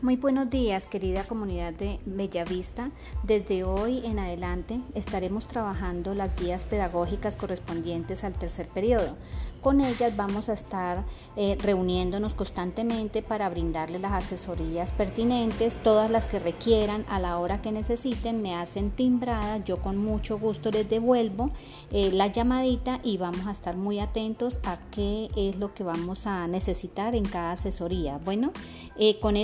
Muy buenos días, querida comunidad de Bellavista. Desde hoy en adelante estaremos trabajando las guías pedagógicas correspondientes al tercer periodo. Con ellas vamos a estar eh, reuniéndonos constantemente para brindarles las asesorías pertinentes, todas las que requieran a la hora que necesiten, me hacen timbrada, yo con mucho gusto les devuelvo eh, la llamadita y vamos a estar muy atentos a qué es lo que vamos a necesitar en cada asesoría. Bueno, eh, con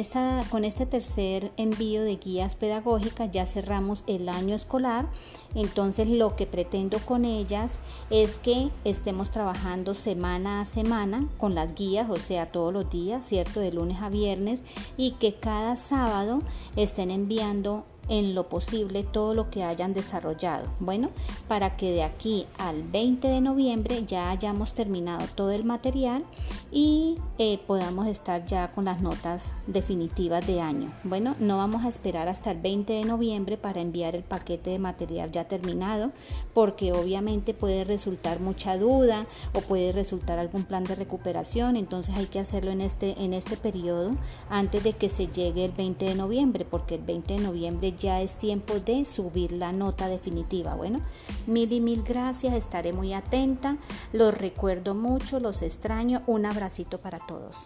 con este tercer envío de guías pedagógicas ya cerramos el año escolar, entonces lo que pretendo con ellas es que estemos trabajando semana a semana con las guías, o sea, todos los días, ¿cierto? De lunes a viernes y que cada sábado estén enviando en lo posible todo lo que hayan desarrollado. Bueno, para que de aquí al 20 de noviembre ya hayamos terminado todo el material y eh, podamos estar ya con las notas definitivas de año. Bueno, no vamos a esperar hasta el 20 de noviembre para enviar el paquete de material ya terminado porque obviamente puede resultar mucha duda o puede resultar algún plan de recuperación, entonces hay que hacerlo en este, en este periodo antes de que se llegue el 20 de noviembre porque el 20 de noviembre ya es tiempo de subir la nota definitiva. Bueno, mil y mil gracias, estaré muy atenta, los recuerdo mucho, los extraño, un abracito para todos.